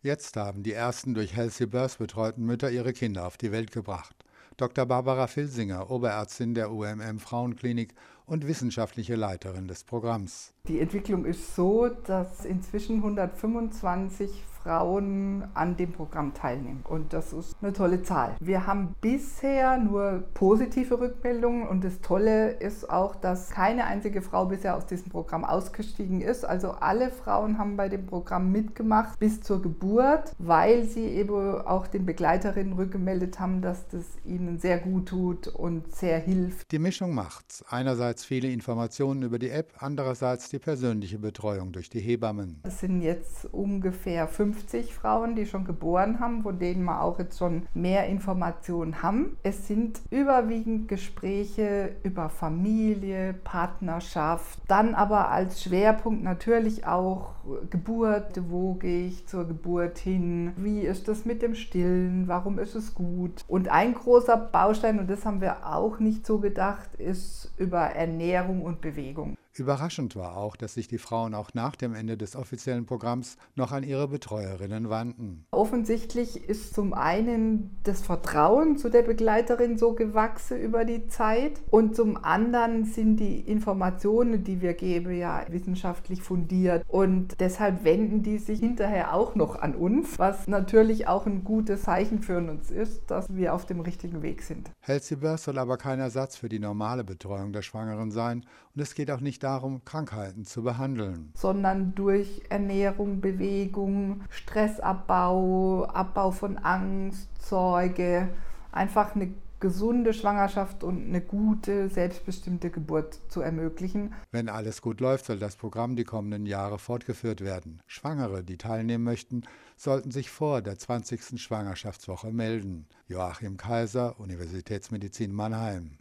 Jetzt haben die ersten durch Healthy Birth betreuten Mütter ihre Kinder auf die Welt gebracht. Dr. Barbara Filsinger, Oberärztin der UMM Frauenklinik und wissenschaftliche Leiterin des Programms. Die Entwicklung ist so, dass inzwischen 125 Frauen an dem Programm teilnehmen. Und das ist eine tolle Zahl. Wir haben bisher nur positive Rückmeldungen und das Tolle ist auch, dass keine einzige Frau bisher aus diesem Programm ausgestiegen ist. Also alle Frauen haben bei dem Programm mitgemacht bis zur Geburt, weil sie eben auch den Begleiterinnen rückgemeldet haben, dass das ihnen sehr gut tut und sehr hilft. Die Mischung macht's. Einerseits viele Informationen über die App, andererseits die persönliche Betreuung durch die Hebammen. Es sind jetzt ungefähr fünf 50 Frauen, die schon geboren haben, von denen wir auch jetzt schon mehr Informationen haben. Es sind überwiegend Gespräche über Familie, Partnerschaft, dann aber als Schwerpunkt natürlich auch Geburt, wo gehe ich zur Geburt hin, wie ist das mit dem Stillen, warum ist es gut. Und ein großer Baustein, und das haben wir auch nicht so gedacht, ist über Ernährung und Bewegung. Überraschend war auch, dass sich die Frauen auch nach dem Ende des offiziellen Programms noch an ihre Betreuerinnen wandten. Offensichtlich ist zum einen das Vertrauen zu der Begleiterin so gewachsen über die Zeit und zum anderen sind die Informationen, die wir geben, ja wissenschaftlich fundiert und deshalb wenden die sich hinterher auch noch an uns, was natürlich auch ein gutes Zeichen für uns ist, dass wir auf dem richtigen Weg sind. Healthy Birth soll aber kein Ersatz für die normale Betreuung der Schwangeren sein und es geht auch nicht darum, Krankheiten zu behandeln. Sondern durch Ernährung, Bewegung, Stressabbau, Abbau von Angst, Sorge, einfach eine gesunde Schwangerschaft und eine gute, selbstbestimmte Geburt zu ermöglichen. Wenn alles gut läuft, soll das Programm die kommenden Jahre fortgeführt werden. Schwangere, die teilnehmen möchten, sollten sich vor der 20. Schwangerschaftswoche melden. Joachim Kaiser, Universitätsmedizin Mannheim.